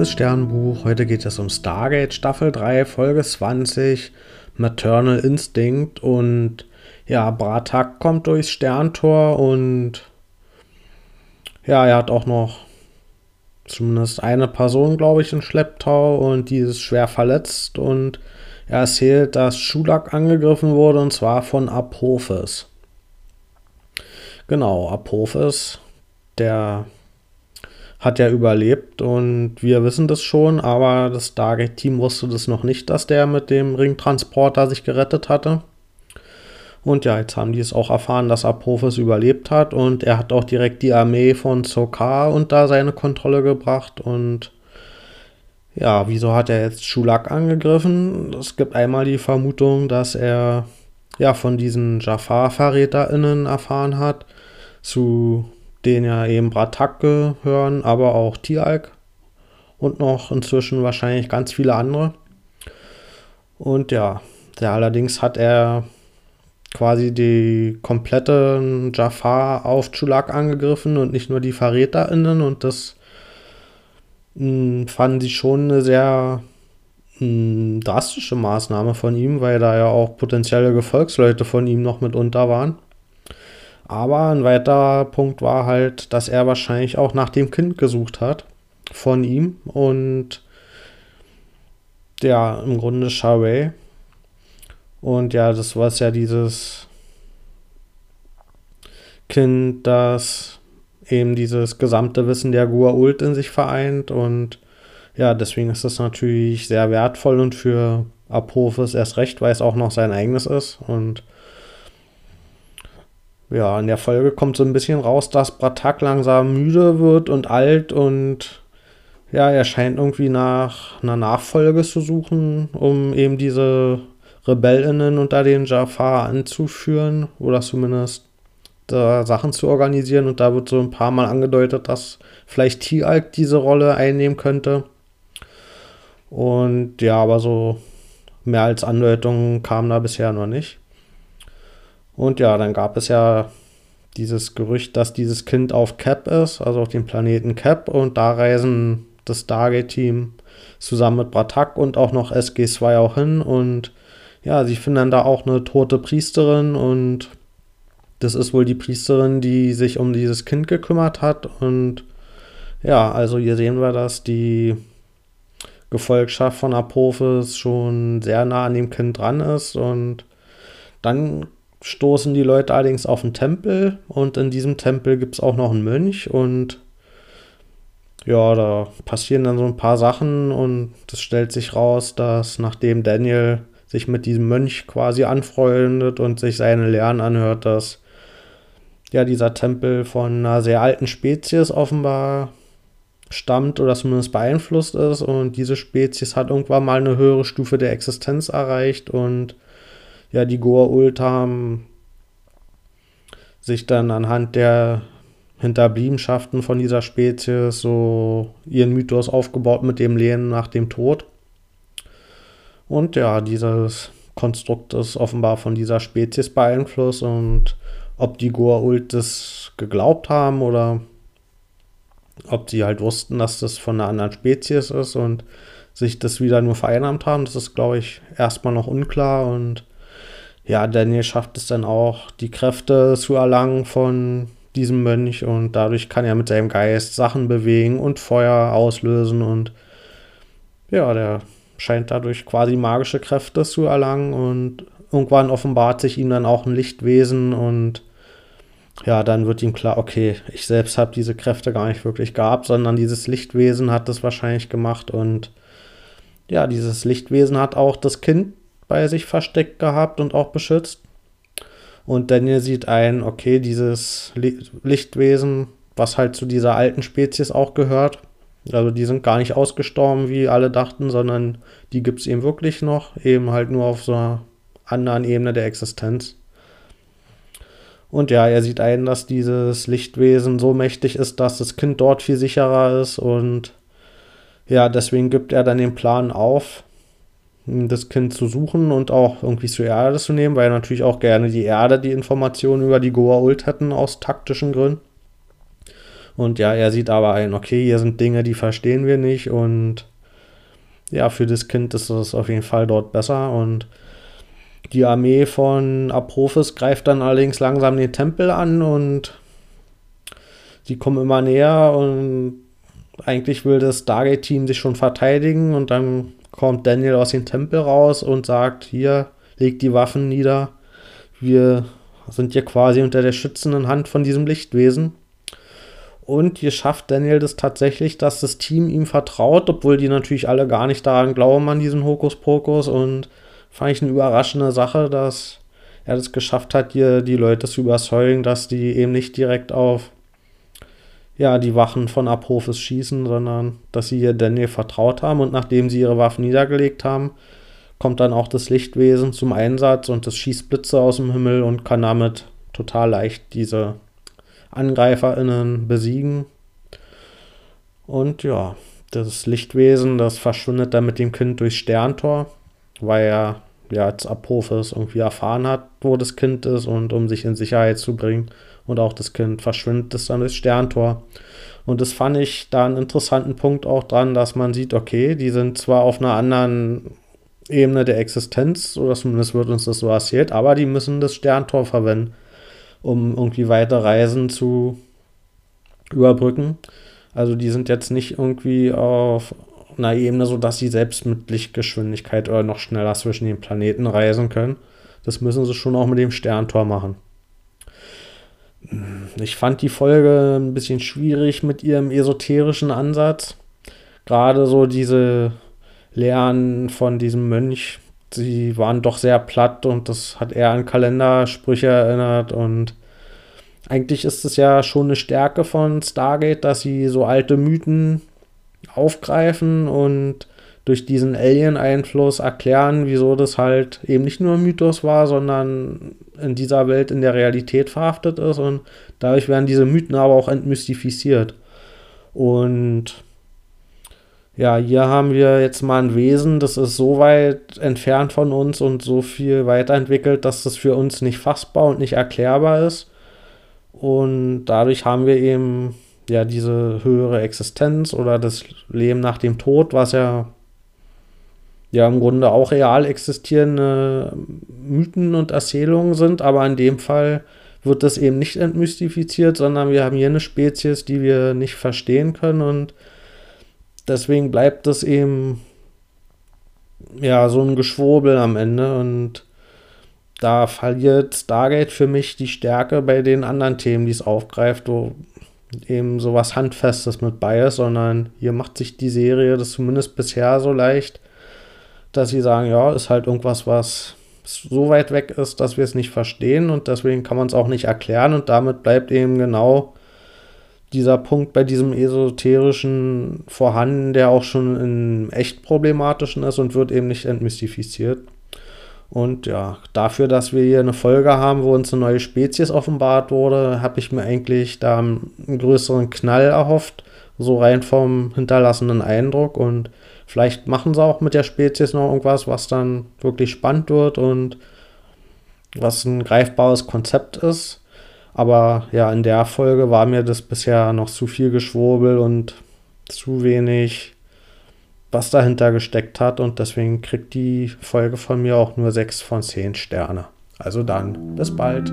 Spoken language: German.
liebes Sternbuch. Heute geht es um Stargate Staffel 3, Folge 20, Maternal Instinct. Und ja, Bratak kommt durchs Sterntor und ja, er hat auch noch zumindest eine Person, glaube ich, in Schlepptau und die ist schwer verletzt. Und er erzählt, dass Schulak angegriffen wurde und zwar von Apophis. Genau, Apophis, der hat ja überlebt und wir wissen das schon, aber das Stargate-Team wusste das noch nicht, dass der mit dem Ringtransporter sich gerettet hatte. Und ja, jetzt haben die es auch erfahren, dass Apophis überlebt hat und er hat auch direkt die Armee von Sokar unter seine Kontrolle gebracht und ja, wieso hat er jetzt Schulak angegriffen? Es gibt einmal die Vermutung, dass er ja von diesen Jafar-VerräterInnen erfahren hat, zu den ja eben Bratak gehören, aber auch Tialk und noch inzwischen wahrscheinlich ganz viele andere. Und ja, der allerdings hat er quasi die komplette Jafar auf Chulak angegriffen und nicht nur die VerräterInnen und das mh, hm, fanden sie schon eine sehr mh, hm, drastische Maßnahme von ihm, weil da ja auch potenzielle Gefolgsleute von ihm noch mit unter waren. Aber ein weiterer Punkt war halt, dass er wahrscheinlich auch nach dem Kind gesucht hat von ihm. Und ja, im Grunde Sharway. Und ja, das war ja dieses Kind, das eben dieses gesamte Wissen der Gua'uld in sich vereint. Und ja, deswegen ist das natürlich sehr wertvoll und für Apophis erst recht, weil es auch noch sein eigenes ist. Und ja, in der Folge kommt so ein bisschen raus, dass Bratak langsam müde wird und alt und ja, er scheint irgendwie nach einer Nachfolge zu suchen, um eben diese RebellInnen unter den Jafar anzuführen oder zumindest da Sachen zu organisieren. Und da wird so ein paar Mal angedeutet, dass vielleicht Tialk diese Rolle einnehmen könnte. Und ja, aber so mehr als Andeutungen kam da bisher noch nicht. Und ja, dann gab es ja dieses Gerücht, dass dieses Kind auf Cap ist, also auf dem Planeten Cap. Und da reisen das Stargate-Team zusammen mit Bratak und auch noch SG2 auch hin. Und ja, sie finden dann da auch eine tote Priesterin und das ist wohl die Priesterin, die sich um dieses Kind gekümmert hat. Und ja, also hier sehen wir, dass die Gefolgschaft von Apophis schon sehr nah an dem Kind dran ist. Und dann stoßen die Leute allerdings auf einen Tempel und in diesem Tempel gibt es auch noch einen Mönch und ja, da passieren dann so ein paar Sachen und es stellt sich raus, dass nachdem Daniel sich mit diesem Mönch quasi anfreundet und sich seine Lehren anhört, dass ja dieser Tempel von einer sehr alten Spezies offenbar stammt oder zumindest beeinflusst ist und diese Spezies hat irgendwann mal eine höhere Stufe der Existenz erreicht und ja, die Goa'uld haben sich dann anhand der Hinterbliebenschaften von dieser Spezies so ihren Mythos aufgebaut mit dem Lehen nach dem Tod. Und ja, dieses Konstrukt ist offenbar von dieser Spezies beeinflusst und ob die Goa'uld das geglaubt haben oder ob sie halt wussten, dass das von einer anderen Spezies ist und sich das wieder nur vereinnahmt haben, das ist, glaube ich, erstmal noch unklar und ja, Daniel schafft es dann auch, die Kräfte zu erlangen von diesem Mönch und dadurch kann er mit seinem Geist Sachen bewegen und Feuer auslösen und ja, der scheint dadurch quasi magische Kräfte zu erlangen und irgendwann offenbart sich ihm dann auch ein Lichtwesen und ja, dann wird ihm klar, okay, ich selbst habe diese Kräfte gar nicht wirklich gehabt, sondern dieses Lichtwesen hat das wahrscheinlich gemacht und ja, dieses Lichtwesen hat auch das Kind bei sich versteckt gehabt und auch beschützt. Und Daniel sieht ein, okay, dieses Lichtwesen, was halt zu dieser alten Spezies auch gehört, also die sind gar nicht ausgestorben, wie alle dachten, sondern die gibt es eben wirklich noch, eben halt nur auf so einer anderen Ebene der Existenz. Und ja, er sieht ein, dass dieses Lichtwesen so mächtig ist, dass das Kind dort viel sicherer ist und ja, deswegen gibt er dann den Plan auf, das Kind zu suchen und auch irgendwie zur Erde zu nehmen, weil natürlich auch gerne die Erde die Informationen über die Goa Ult hätten aus taktischen Gründen. Und ja, er sieht aber ein, okay, hier sind Dinge, die verstehen wir nicht und ja, für das Kind ist es auf jeden Fall dort besser und die Armee von Apophis greift dann allerdings langsam den Tempel an und die kommen immer näher und eigentlich will das Stargate-Team sich schon verteidigen und dann kommt Daniel aus dem Tempel raus und sagt, hier, legt die Waffen nieder. Wir sind hier quasi unter der schützenden Hand von diesem Lichtwesen. Und hier schafft Daniel das tatsächlich, dass das Team ihm vertraut, obwohl die natürlich alle gar nicht daran glauben an diesen Hokuspokus. Und fand ich eine überraschende Sache, dass er das geschafft hat, hier die Leute zu überzeugen, dass die eben nicht direkt auf ja, die Wachen von Apophis schießen, sondern dass sie hier Daniel vertraut haben. Und nachdem sie ihre Waffen niedergelegt haben, kommt dann auch das Lichtwesen zum Einsatz und es schießt Blitze aus dem Himmel und kann damit total leicht diese AngreiferInnen besiegen. Und ja, das Lichtwesen, das verschwindet dann mit dem Kind durchs Sterntor, weil er ja als Apophis irgendwie erfahren hat, wo das Kind ist und um sich in Sicherheit zu bringen und auch das Kind verschwindet es dann durchs Sterntor. Und das fand ich da einen interessanten Punkt auch dran, dass man sieht, okay, die sind zwar auf einer anderen Ebene der Existenz, oder zumindest wird uns das so erzählt, aber die müssen das Sterntor verwenden, um irgendwie weite Reisen zu überbrücken. Also die sind jetzt nicht irgendwie auf einer Ebene, sodass sie selbst mit Lichtgeschwindigkeit oder noch schneller zwischen den Planeten reisen können. Das müssen sie schon auch mit dem Sterntor machen. Ich fand die Folge ein bisschen schwierig mit ihrem esoterischen Ansatz. Gerade so diese Lehren von diesem Mönch, sie waren doch sehr platt und das hat eher an Kalendersprüche erinnert und eigentlich ist es ja schon eine Stärke von Stargate, dass sie so alte Mythen aufgreifen und durch diesen Alien-Einfluss erklären, wieso das halt eben nicht nur Mythos war, sondern in dieser Welt in der Realität verhaftet ist und dadurch werden diese Mythen aber auch entmystifiziert. Und ja, hier haben wir jetzt mal ein Wesen, das ist so weit entfernt von uns und so viel weiterentwickelt, dass das für uns nicht fassbar und nicht erklärbar ist. Und dadurch haben wir eben ja diese höhere Existenz oder das Leben nach dem Tod, was ja ja im Grunde auch real existierende Mythen und Erzählungen sind, aber in dem Fall wird das eben nicht entmystifiziert, sondern wir haben hier eine Spezies, die wir nicht verstehen können und deswegen bleibt das eben ja so ein Geschwurbel am Ende und da verliert Stargate für mich die Stärke bei den anderen Themen, die es aufgreift, wo eben sowas Handfestes mit bei ist, sondern hier macht sich die Serie das zumindest bisher so leicht, dass sie sagen, ja, ist halt irgendwas, was so weit weg ist, dass wir es nicht verstehen und deswegen kann man es auch nicht erklären und damit bleibt eben genau dieser Punkt bei diesem esoterischen vorhanden, der auch schon im echt problematischen ist und wird eben nicht entmystifiziert. Und ja, dafür, dass wir hier eine Folge haben, wo uns eine neue Spezies offenbart wurde, habe ich mir eigentlich da einen größeren Knall erhofft, so rein vom hinterlassenen Eindruck und Vielleicht machen sie auch mit der Spezies noch irgendwas, was dann wirklich spannend wird und was ein greifbares Konzept ist. Aber ja, in der Folge war mir das bisher noch zu viel Geschwurbel und zu wenig, was dahinter gesteckt hat. Und deswegen kriegt die Folge von mir auch nur 6 von 10 Sterne. Also dann, bis bald.